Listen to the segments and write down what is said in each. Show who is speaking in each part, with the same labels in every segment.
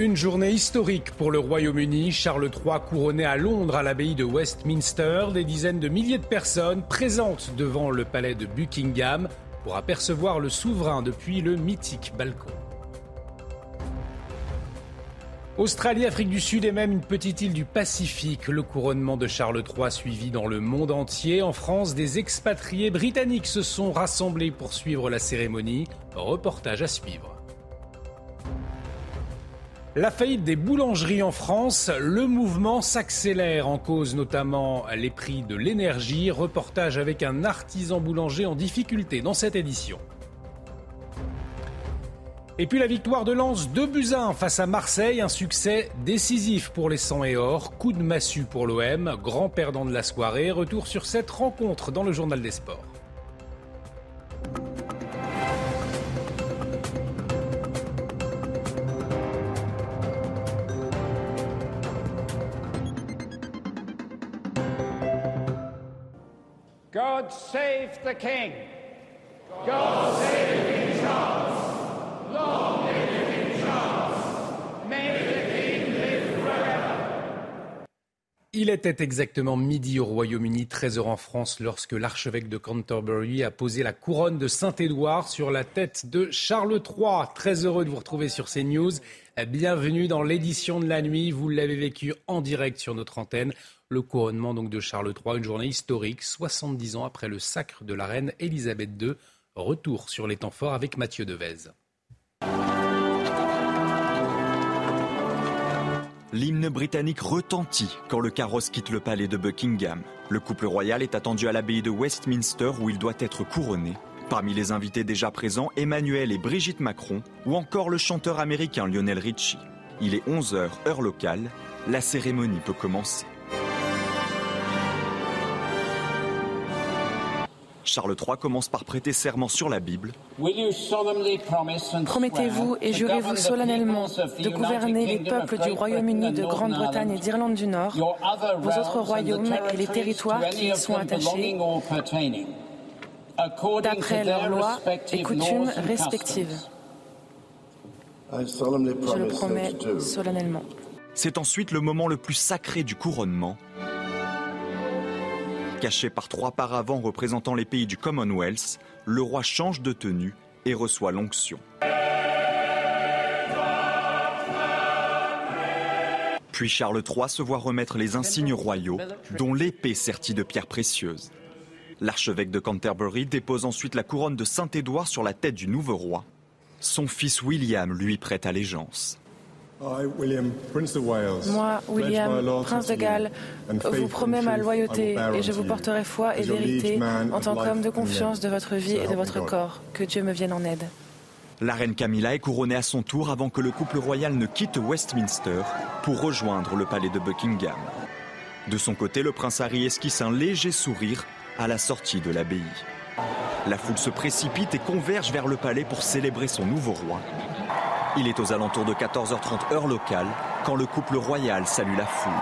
Speaker 1: Une journée historique pour le Royaume-Uni. Charles III couronné à Londres à l'abbaye de Westminster. Des dizaines de milliers de personnes présentes devant le palais de Buckingham pour apercevoir le souverain depuis le mythique balcon. Australie, Afrique du Sud et même une petite île du Pacifique. Le couronnement de Charles III suivi dans le monde entier. En France, des expatriés britanniques se sont rassemblés pour suivre la cérémonie. Reportage à suivre. La faillite des boulangeries en France, le mouvement s'accélère en cause notamment les prix de l'énergie. Reportage avec un artisan boulanger en difficulté dans cette édition. Et puis la victoire de Lens 2 buts 1 face à Marseille, un succès décisif pour les 100 et or, coup de massue pour l'OM, grand perdant de la soirée, retour sur cette rencontre dans le journal des sports.
Speaker 2: God save the King. God save King Charles. Long live
Speaker 1: Il était exactement midi au Royaume-Uni, 13h en France, lorsque l'archevêque de Canterbury a posé la couronne de Saint-Édouard sur la tête de Charles III. Très heureux de vous retrouver sur CNews. Bienvenue dans l'édition de la nuit. Vous l'avez vécu en direct sur notre antenne. Le couronnement de Charles III, une journée historique, 70 ans après le sacre de la reine Elisabeth II. Retour sur les temps forts avec Mathieu Devez.
Speaker 3: L'hymne britannique retentit quand le carrosse quitte le palais de Buckingham. Le couple royal est attendu à l'abbaye de Westminster où il doit être couronné. Parmi les invités déjà présents, Emmanuel et Brigitte Macron ou encore le chanteur américain Lionel Richie. Il est 11h heure locale. La cérémonie peut commencer. Charles III commence par prêter serment sur la Bible.
Speaker 4: Promettez-vous et jurez-vous solennellement de gouverner les peuples du Royaume-Uni, de Grande-Bretagne et d'Irlande du Nord, vos autres royaumes et les territoires qui y sont attachés, d'après leurs lois et coutumes respectives. Je le promets solennellement.
Speaker 3: C'est ensuite le moment le plus sacré du couronnement. Caché par trois paravents représentant les pays du Commonwealth, le roi change de tenue et reçoit l'onction. Puis Charles III se voit remettre les insignes royaux, dont l'épée sertie de pierres précieuses. L'archevêque de Canterbury dépose ensuite la couronne de Saint-Édouard sur la tête du nouveau roi. Son fils William lui prête allégeance.
Speaker 4: Moi, William, prince de Galles, vous promets ma loyauté et je vous porterai foi et vérité en tant qu'homme de confiance de votre vie et de votre corps. Que Dieu me vienne en aide.
Speaker 3: La reine Camilla est couronnée à son tour avant que le couple royal ne quitte Westminster pour rejoindre le palais de Buckingham. De son côté, le prince Harry esquisse un léger sourire à la sortie de l'abbaye. La foule se précipite et converge vers le palais pour célébrer son nouveau roi. Il est aux alentours de 14h30 heure locale quand le couple royal salue la foule.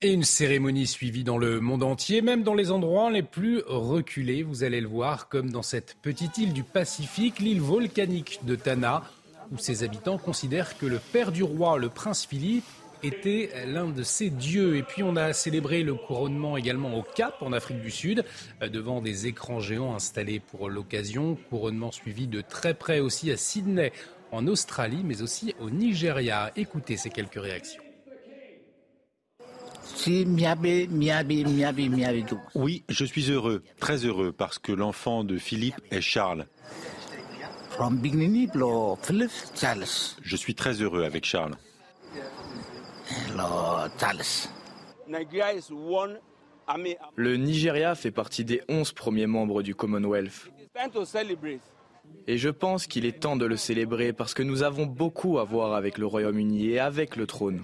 Speaker 1: Et une cérémonie suivie dans le monde entier, même dans les endroits les plus reculés, vous allez le voir, comme dans cette petite île du Pacifique, l'île volcanique de Tana, où ses habitants considèrent que le père du roi, le prince Philippe, était l'un de ses dieux. Et puis on a célébré le couronnement également au Cap, en Afrique du Sud, euh, devant des écrans géants installés pour l'occasion. Couronnement suivi de très près aussi à Sydney, en Australie, mais aussi au Nigeria. Écoutez ces quelques réactions.
Speaker 5: Oui, je suis heureux, très heureux, parce que l'enfant de Philippe est Charles. Je suis très heureux avec Charles.
Speaker 6: Le Nigeria fait partie des 11 premiers membres du Commonwealth. Et je pense qu'il est temps de le célébrer parce que nous avons beaucoup à voir avec le Royaume-Uni et avec le trône.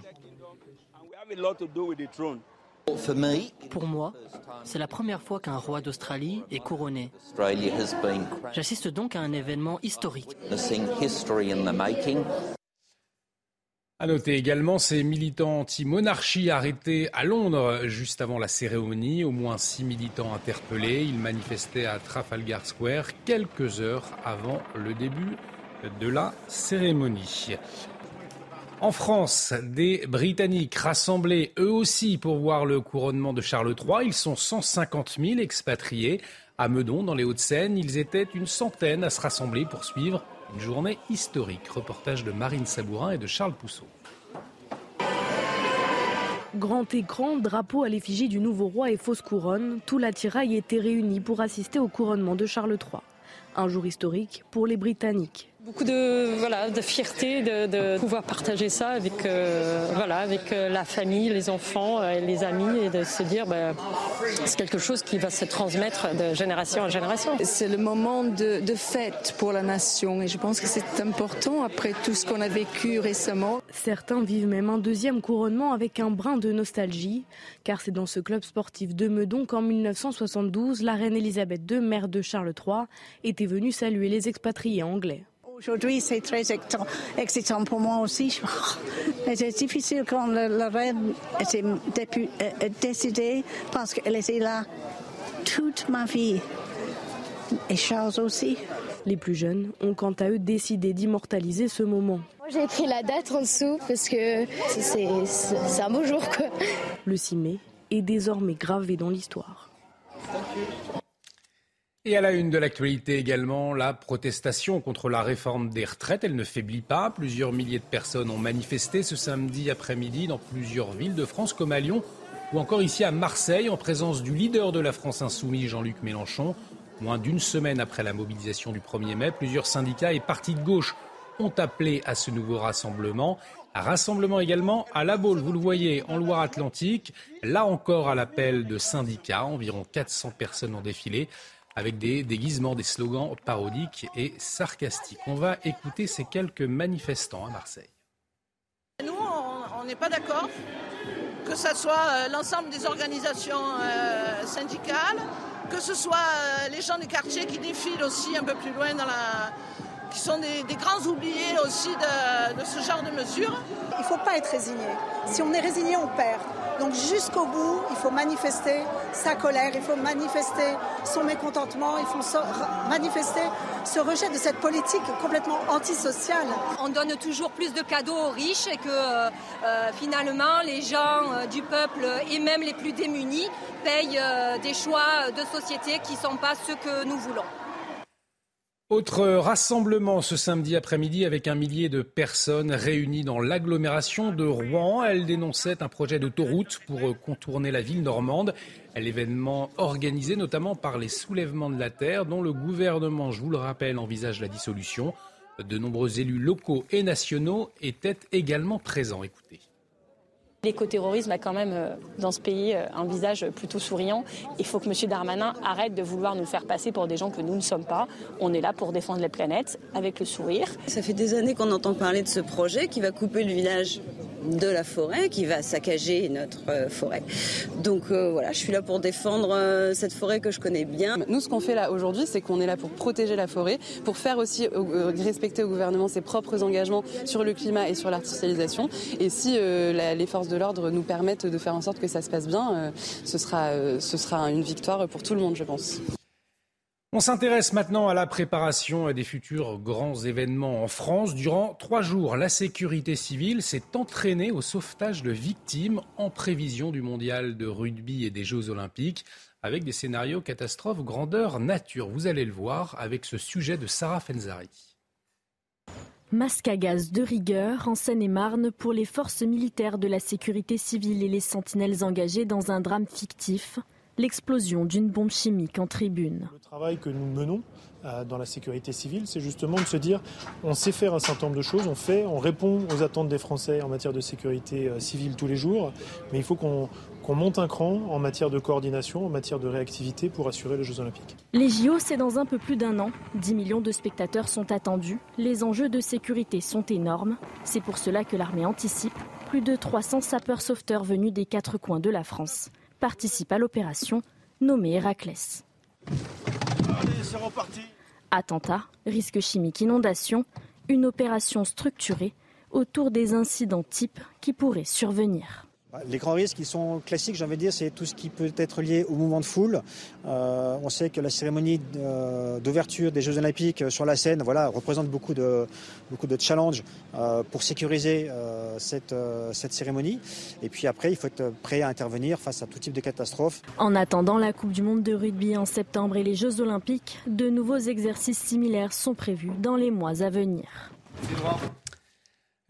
Speaker 5: Pour moi, c'est la première fois qu'un roi d'Australie est couronné. J'assiste donc à un événement historique.
Speaker 1: À noter également ces militants anti-monarchie arrêtés à Londres juste avant la cérémonie. Au moins six militants interpellés. Ils manifestaient à Trafalgar Square quelques heures avant le début de la cérémonie. En France, des Britanniques rassemblés eux aussi pour voir le couronnement de Charles III. Ils sont 150 000 expatriés. À Meudon, dans les Hauts-de-Seine, ils étaient une centaine à se rassembler pour suivre une journée historique. Reportage de Marine Sabourin et de Charles Pousseau.
Speaker 7: Grand écran, drapeau à l'effigie du nouveau roi et fausse couronne, tout l'attirail était réuni pour assister au couronnement de Charles III. Un jour historique pour les Britanniques.
Speaker 8: Beaucoup de, voilà, de fierté de, pouvoir partager ça avec, euh, voilà, avec euh, la famille, les enfants, euh, les amis et de se dire bah, c'est quelque chose qui va se transmettre de génération en génération.
Speaker 4: C'est le moment de, de fête pour la nation et je pense que c'est important après tout ce qu'on a vécu récemment.
Speaker 7: Certains vivent même un deuxième couronnement avec un brin de nostalgie car c'est dans ce club sportif de Meudon qu'en 1972, la reine Elisabeth II, mère de Charles III, était venue saluer les expatriés anglais.
Speaker 9: Aujourd'hui, c'est très excitant pour moi aussi. C'est difficile quand la reine était euh, décédée parce qu'elle était là toute ma vie. Et Charles aussi.
Speaker 7: Les plus jeunes ont quant à eux décidé d'immortaliser ce moment.
Speaker 10: J'ai écrit la date en dessous parce que c'est un beau jour. Quoi.
Speaker 7: Le 6 mai est désormais gravé dans l'histoire.
Speaker 1: Et à la une de l'actualité également, la protestation contre la réforme des retraites, elle ne faiblit pas. Plusieurs milliers de personnes ont manifesté ce samedi après-midi dans plusieurs villes de France comme à Lyon ou encore ici à Marseille en présence du leader de la France insoumise Jean-Luc Mélenchon. Moins d'une semaine après la mobilisation du 1er mai, plusieurs syndicats et partis de gauche ont appelé à ce nouveau rassemblement. Rassemblement également à La Baule, vous le voyez, en Loire-Atlantique. Là encore à l'appel de syndicats, environ 400 personnes ont défilé avec des déguisements, des slogans parodiques et sarcastiques. On va écouter ces quelques manifestants à Marseille.
Speaker 11: Nous, on n'est pas d'accord que ce soit euh, l'ensemble des organisations euh, syndicales, que ce soit euh, les gens des quartiers qui défilent aussi un peu plus loin dans la, qui sont des, grands oubliés aussi de, de, ce genre de mesures.
Speaker 12: Il ne faut pas être résigné. Si on est résigné, on perd. Donc jusqu'au bout, il faut manifester sa colère, il faut manifester son mécontentement, il faut manifester ce rejet de cette politique complètement antisociale.
Speaker 13: On donne toujours plus de cadeaux aux riches et que euh, euh, finalement les gens euh, du peuple et même les plus démunis payent des choix de société qui ne sont pas ceux que nous voulons.
Speaker 1: Autre rassemblement ce samedi après-midi avec un millier de personnes réunies dans l'agglomération de Rouen. Elles dénonçaient un projet d'autoroute pour contourner la ville normande. L'événement organisé notamment par les soulèvements de la terre dont le gouvernement, je vous le rappelle, envisage la dissolution. De nombreux élus locaux et nationaux étaient également présents. Écoutez.
Speaker 8: L'écoterrorisme a quand même euh, dans ce pays euh, un visage plutôt souriant. Il faut que M. Darmanin arrête de vouloir nous faire passer pour des gens que nous ne sommes pas. On est là pour défendre la planète avec le sourire.
Speaker 14: Ça fait des années qu'on entend parler de ce projet qui va couper le village de la forêt, qui va saccager notre euh, forêt. Donc voilà, je suis là pour défendre cette forêt que je connais bien.
Speaker 15: Nous, ce qu'on fait là aujourd'hui, c'est qu'on est là pour protéger la forêt, pour faire aussi respecter au gouvernement ses propres engagements sur le climat et sur l'artificialisation. Et si les forces de l'ordre nous permettent de faire en sorte que ça se passe bien, euh, ce, sera, euh, ce sera une victoire pour tout le monde, je pense.
Speaker 1: On s'intéresse maintenant à la préparation des futurs grands événements en France. Durant trois jours, la sécurité civile s'est entraînée au sauvetage de victimes en prévision du mondial de rugby et des Jeux olympiques, avec des scénarios catastrophes grandeur nature. Vous allez le voir avec ce sujet de Sarah Fenzari.
Speaker 7: Masque à gaz de rigueur en Seine-et-Marne pour les forces militaires de la sécurité civile et les sentinelles engagées dans un drame fictif.
Speaker 16: L'explosion d'une bombe chimique en tribune.
Speaker 17: Le travail que nous menons euh, dans la sécurité civile, c'est justement de se dire on sait faire un certain nombre de choses, on fait, on répond aux attentes des Français en matière de sécurité euh, civile tous les jours, mais il faut qu'on monte un cran en matière de coordination, en matière de réactivité pour assurer les Jeux Olympiques.
Speaker 16: Les JO, c'est dans un peu plus d'un an. 10 millions de spectateurs sont attendus. Les enjeux de sécurité sont énormes. C'est pour cela que l'armée anticipe. Plus de 300 sapeurs-sauveteurs venus des quatre coins de la France participent à l'opération nommée Héraclès. Attentat, risque chimique, inondation, une opération structurée autour des incidents types qui pourraient survenir.
Speaker 18: Bah, les grands risques, ils sont classiques, j'ai envie de dire, c'est tout ce qui peut être lié au mouvement de foule. Euh, on sait que la cérémonie euh, d'ouverture des Jeux Olympiques sur la scène voilà, représente beaucoup de, beaucoup de challenges euh, pour sécuriser cette, cette cérémonie. Et puis après, il faut être prêt à intervenir face à tout type de catastrophe.
Speaker 16: En attendant la Coupe du Monde de rugby en septembre et les Jeux Olympiques, de nouveaux exercices similaires sont prévus dans les mois à venir.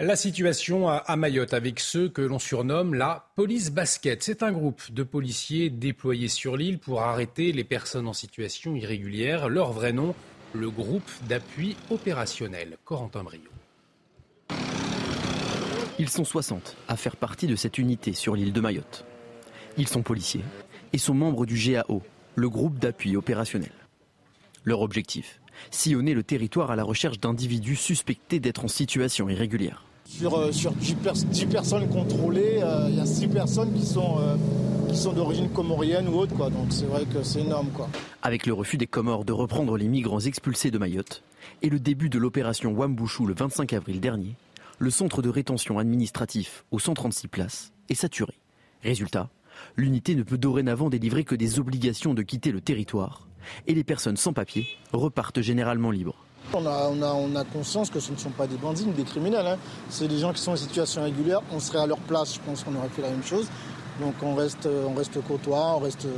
Speaker 1: La situation à Mayotte avec ceux que l'on surnomme la police basket. C'est un groupe de policiers déployés sur l'île pour arrêter les personnes en situation irrégulière. Leur vrai nom, le groupe d'appui opérationnel. Corentin Brio.
Speaker 19: Ils sont 60 à faire partie de cette unité sur l'île de Mayotte. Ils sont policiers et sont membres du GAO, le groupe d'appui opérationnel. Leur objectif sillonner le territoire à la recherche d'individus suspectés d'être en situation irrégulière.
Speaker 20: Sur, euh, sur 10, personnes contrôlées, euh, il y a 6 personnes qui sont, euh, qui sont d'origine comorienne ou autre. Donc c'est vrai que c'est énorme. Quoi.
Speaker 19: Avec le refus des Comores de reprendre les migrants expulsés de Mayotte et le début de l'opération Wambouchou le 25 avril dernier, le centre de rétention administratif aux 136 places est saturé. Résultat, l'unité ne peut dorénavant délivrer que des obligations de quitter le territoire et les personnes sans papier repartent généralement libres.
Speaker 20: On a, conscience que ce ne sont pas des bandits ni des criminels. Hein. C'est des gens qui sont en situation régulière. On serait à leur place, je pense qu'on aurait fait la même chose. Donc on reste, on reste courtois, on reste euh,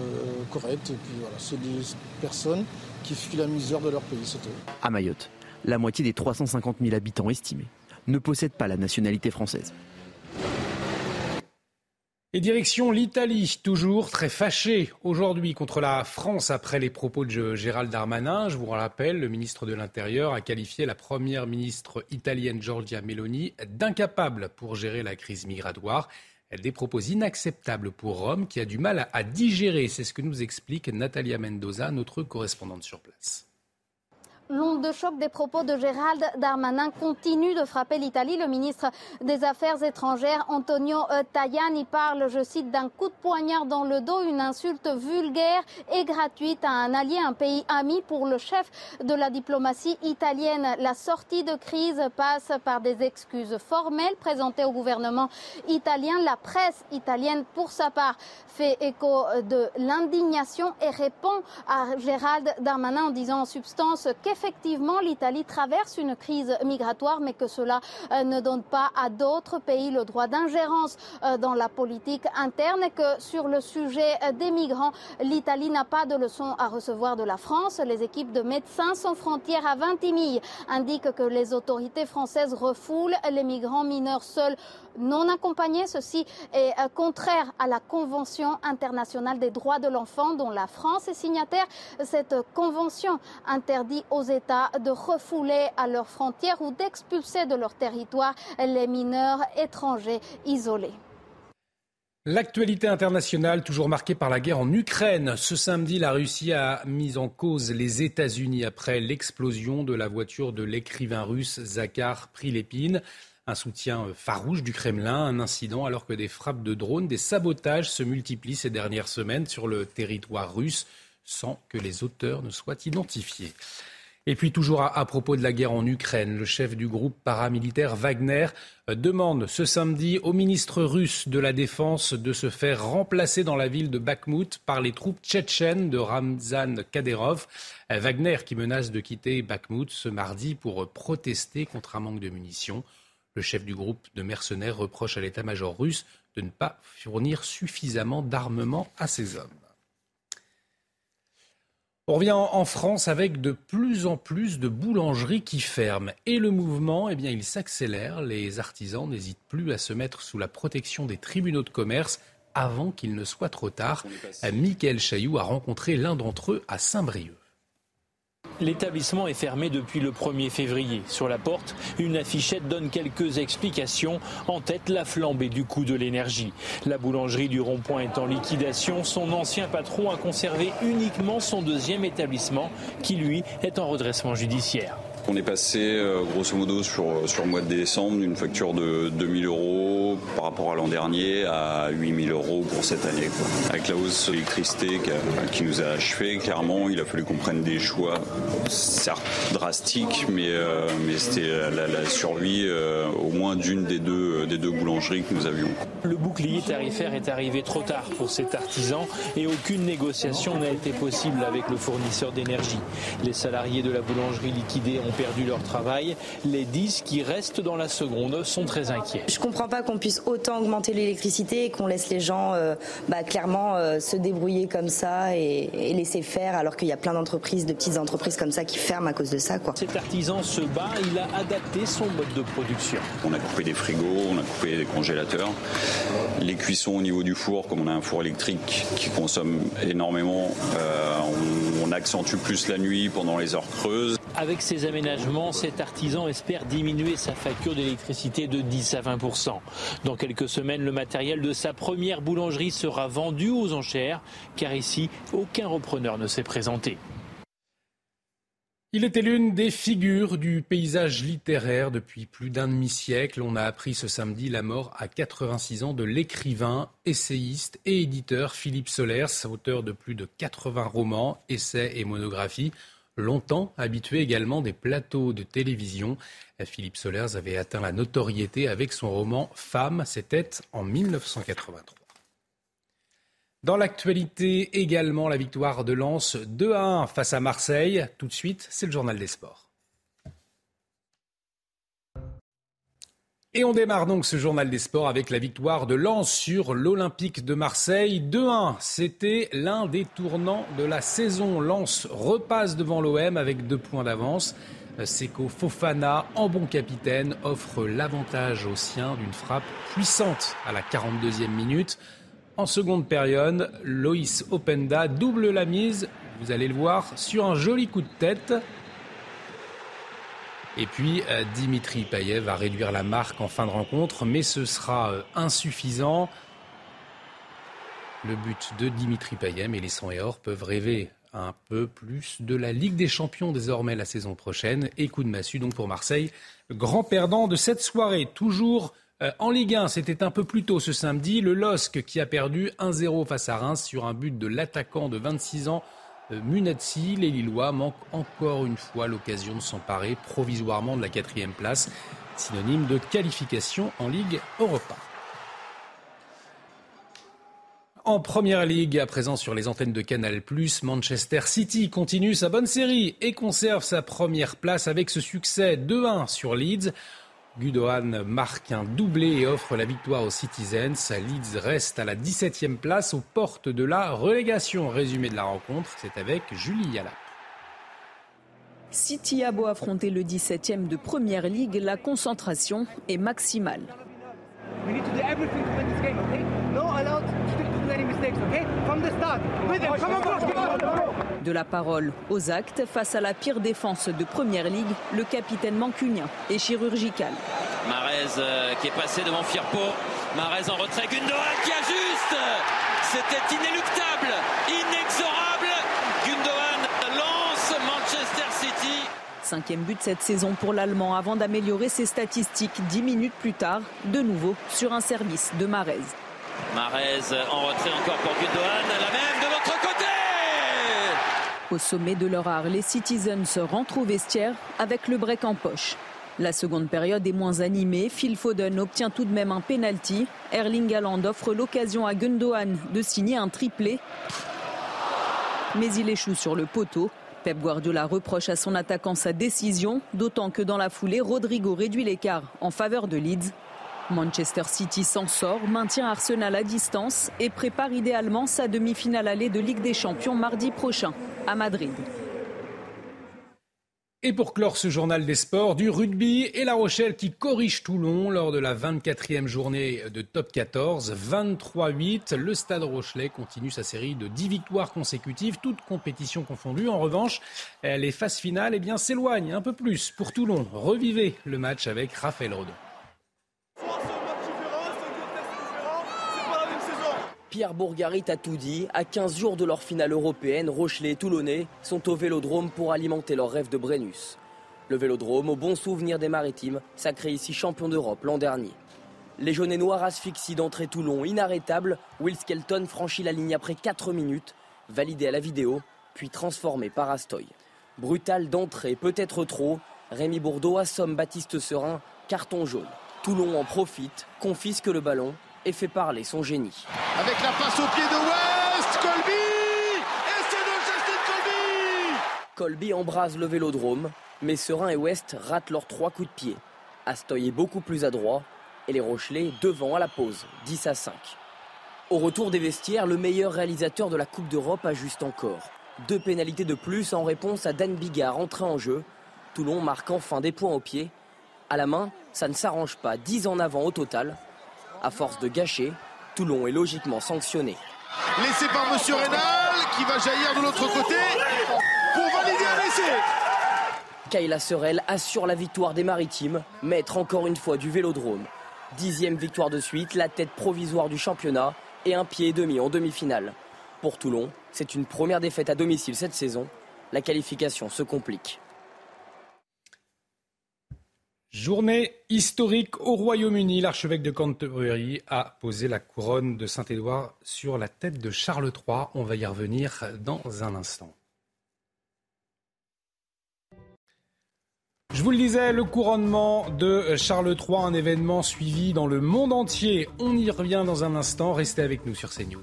Speaker 20: correct. Et puis voilà, c'est des personnes qui fuient la misère de leur pays.
Speaker 19: À Mayotte, la moitié des 350 000 habitants estimés ne possèdent pas la nationalité française.
Speaker 1: Et direction l'Italie, toujours très fâchée aujourd'hui contre la France après les propos de Gérald Darmanin. Je vous rappelle, le ministre de l'Intérieur a qualifié la première ministre italienne Giorgia Meloni d'incapable pour gérer la crise migratoire. Des propos inacceptables pour Rome qui a du mal à digérer. C'est ce que nous explique Natalia Mendoza, notre correspondante sur place.
Speaker 21: L'onde de choc des propos de Gérald Darmanin continue de frapper l'Italie. Le ministre des Affaires étrangères, Antonio euh, Tajani, parle, je cite, d'un coup de poignard dans le dos, une insulte vulgaire et gratuite à un allié, un pays ami pour le chef de la diplomatie italienne. La sortie de crise passe par des excuses formelles présentées au gouvernement italien. La presse italienne, pour sa part, fait écho de l'indignation et répond à Gérald Darmanin en disant en substance qu'effectivement l'Italie traverse une crise migratoire, mais que cela euh, ne donne pas à d'autres pays le droit d'ingérence euh, dans la politique interne et que sur le sujet euh, des migrants, l'Italie n'a pas de leçons à recevoir de la France. Les équipes de médecins sans frontières à Vintimille indiquent que les autorités françaises refoulent les migrants mineurs seuls non accompagnés. Ceci est contraire à la Convention internationale des droits de l'enfant dont la France est signataire. Cette convention interdit aux États de refouler à leurs frontières ou d'expulser de leur territoire les mineurs étrangers isolés.
Speaker 1: L'actualité internationale, toujours marquée par la guerre en Ukraine. Ce samedi, la Russie a mis en cause les États-Unis après l'explosion de la voiture de l'écrivain russe Zakhar Prilepin un soutien farouche du Kremlin, un incident alors que des frappes de drones, des sabotages se multiplient ces dernières semaines sur le territoire russe sans que les auteurs ne soient identifiés. Et puis toujours à, propos de la guerre en Ukraine, le chef du groupe paramilitaire Wagner euh, demande ce samedi au ministre russe de la Défense de se faire remplacer dans la ville de Bakhmut par les troupes tchétchènes de Ramzan Kadyrov. Euh, Wagner qui menace de quitter Bakhmut ce mardi pour protester contre un manque de munitions. Le chef du groupe de mercenaires reproche à l'état-major russe de ne pas fournir suffisamment d'armement à ses hommes. On revient en France avec de plus en plus de boulangeries qui ferment. Et le mouvement, eh bien, il s'accélère. Les artisans n'hésitent plus à se mettre sous la protection des tribunaux de commerce avant qu'il ne soit trop tard. Michael Chailloux a rencontré l'un d'entre eux à Saint-Brieuc.
Speaker 22: L'établissement est fermé depuis le 1er février. Sur la porte, une affichette donne quelques explications. En tête, la flambée du coût de l'énergie. La boulangerie du Rond-Point est en liquidation. Son ancien patron a conservé uniquement son deuxième établissement, qui lui est en redressement judiciaire.
Speaker 23: On est passé euh, grosso modo sur, le mois de décembre d'une facture de 2000 euros par rapport à l'an dernier à 8000 euros pour cette année. Avec la hausse de l'électricité qui, nous a achevé, clairement, il a fallu qu'on prenne des choix, certes drastiques, mais, euh, c'était la, survie euh, au moins d'une des deux, des deux boulangeries que nous avions.
Speaker 22: Le bouclier tarifaire est arrivé trop tard pour cet artisan et aucune négociation n'a été possible avec le fournisseur d'énergie. Les salariés de la boulangerie liquidée ont perdu leur travail. Les 10 qui restent dans la seconde sont très inquiets.
Speaker 24: Je ne comprends pas qu'on puisse autant augmenter l'électricité et qu'on laisse les gens euh, bah, clairement euh, se débrouiller comme ça et, laisser faire alors qu'il y a plein d'entreprises, de petites entreprises comme ça qui ferment à cause de ça. Quoi.
Speaker 22: Cet artisan se bat, il a adapté son mode de production.
Speaker 23: On a coupé des frigos, on a coupé des congélateurs. Les cuissons au niveau du four, comme on a un four électrique qui consomme énormément, euh, on, on accentue plus la nuit pendant les heures creuses.
Speaker 22: Avec ces aménagements, cet artisan espère diminuer sa facture d'électricité de 10 à 20% Dans quelques semaines, le matériel de sa première boulangerie sera vendu aux enchères, car ici, aucun repreneur ne s'est présenté.
Speaker 1: Il était l'une des figures du paysage littéraire depuis plus d'un demi-siècle. On a appris ce samedi la mort à 86 ans de l'écrivain, essayiste et éditeur Philippe Solers, auteur de plus de 80 romans, essais et monographies longtemps habitué également des plateaux de télévision. Philippe Solers avait atteint la notoriété avec son roman Femme, c'était en 1983. Dans l'actualité également, la victoire de Lens 2 à 1 face à Marseille. Tout de suite, c'est le journal des sports. Et on démarre donc ce journal des sports avec la victoire de Lens sur l'Olympique de Marseille. 2-1, c'était l'un des tournants de la saison. Lens repasse devant l'OM avec deux points d'avance. Seko Fofana, en bon capitaine, offre l'avantage aux siens d'une frappe puissante à la 42e minute. En seconde période, Loïs Openda double la mise, vous allez le voir, sur un joli coup de tête. Et puis euh, Dimitri Payet va réduire la marque en fin de rencontre, mais ce sera euh, insuffisant. Le but de Dimitri Payet, mais les 100 et or peuvent rêver un peu plus de la Ligue des Champions désormais la saison prochaine. Et coup de massue donc pour Marseille, grand perdant de cette soirée. Toujours euh, en Ligue 1, c'était un peu plus tôt ce samedi, le LOSC qui a perdu 1-0 face à Reims sur un but de l'attaquant de 26 ans euh, Munetsi, les Lillois manquent encore une fois l'occasion de s'emparer provisoirement de la quatrième place, synonyme de qualification en Ligue Europa. En première ligue, à présent sur les antennes de Canal+, Manchester City continue sa bonne série et conserve sa première place avec ce succès 2-1 sur Leeds. Gudohan marque un doublé et offre la victoire aux Citizens. Leeds reste à la 17e place aux portes de la relégation. Résumé de la rencontre, c'est avec Julie Yala.
Speaker 25: City a beau affronter le 17e de Première Ligue, la concentration est maximale. De la parole aux actes, face à la pire défense de Première Ligue, le capitaine mancunien est chirurgical.
Speaker 26: Marez euh, qui est passé devant Firpo. Marez en retrait. Gundogan qui ajuste. C'était inéluctable, inexorable. Gundogan lance Manchester City.
Speaker 25: Cinquième but cette saison pour l'Allemand avant d'améliorer ses statistiques dix minutes plus tard, de nouveau sur un service de Marez.
Speaker 26: Marez en retrait encore pour Gundogan. La même de l'autre côté.
Speaker 25: Au sommet de leur art, les Citizens se rentrent au vestiaire avec le break en poche. La seconde période est moins animée. Phil Foden obtient tout de même un penalty. Erling Haaland offre l'occasion à Gundogan de signer un triplé. Mais il échoue sur le poteau. Pep Guardiola reproche à son attaquant sa décision, d'autant que dans la foulée, Rodrigo réduit l'écart en faveur de Leeds. Manchester City s'en sort, maintient Arsenal à distance et prépare idéalement sa demi-finale allée de Ligue des Champions mardi prochain à Madrid.
Speaker 1: Et pour clore ce journal des sports, du rugby et La Rochelle qui corrige Toulon lors de la 24e journée de top 14, 23-8. Le Stade Rochelet continue sa série de 10 victoires consécutives, toutes compétitions confondues. En revanche, les phases finales eh s'éloignent un peu plus pour Toulon. Revivez le match avec Raphaël Rodon.
Speaker 27: Pierre Bourgarit a tout dit. À 15 jours de leur finale européenne, Rochelet et Toulonnais sont au vélodrome pour alimenter leur rêve de Brennus. Le vélodrome, au bon souvenir des maritimes, sacré ici champion d'Europe l'an dernier. Les jaunes et noirs asphyxient d'entrée Toulon, inarrêtable. Will Skelton franchit la ligne après 4 minutes, validé à la vidéo, puis transformé par Astoy. Brutal d'entrée, peut-être trop. Rémi Bourdeau assomme Baptiste Serin, carton jaune. Toulon en profite, confisque le ballon et fait parler son génie.
Speaker 28: Avec la passe au pied de West, Colby Et c'est de Justin Colby
Speaker 27: Colby embrase le vélodrome, mais Serein et West ratent leurs trois coups de pied. Astoy est beaucoup plus adroit et les Rochelais devant à la pause, 10 à 5. Au retour des vestiaires, le meilleur réalisateur de la Coupe d'Europe ajuste encore. Deux pénalités de plus en réponse à Dan Bigard entré en jeu. Toulon marque enfin des points au pied. À la main, ça ne s'arrange pas, 10 en avant au total. À force de gâcher, Toulon est logiquement sanctionné.
Speaker 28: Laissé par Monsieur Rénal, qui va jaillir de l'autre côté pour valider un essai.
Speaker 27: Kayla Serel assure la victoire des Maritimes, maître encore une fois du Vélodrome. Dixième victoire de suite, la tête provisoire du championnat et un pied et demi en demi-finale. Pour Toulon, c'est une première défaite à domicile cette saison. La qualification se complique.
Speaker 1: Journée historique au Royaume-Uni. L'archevêque de Canterbury a posé la couronne de Saint-Édouard sur la tête de Charles III. On va y revenir dans un instant. Je vous le disais, le couronnement de Charles III, un événement suivi dans le monde entier. On y revient dans un instant. Restez avec nous sur CNews.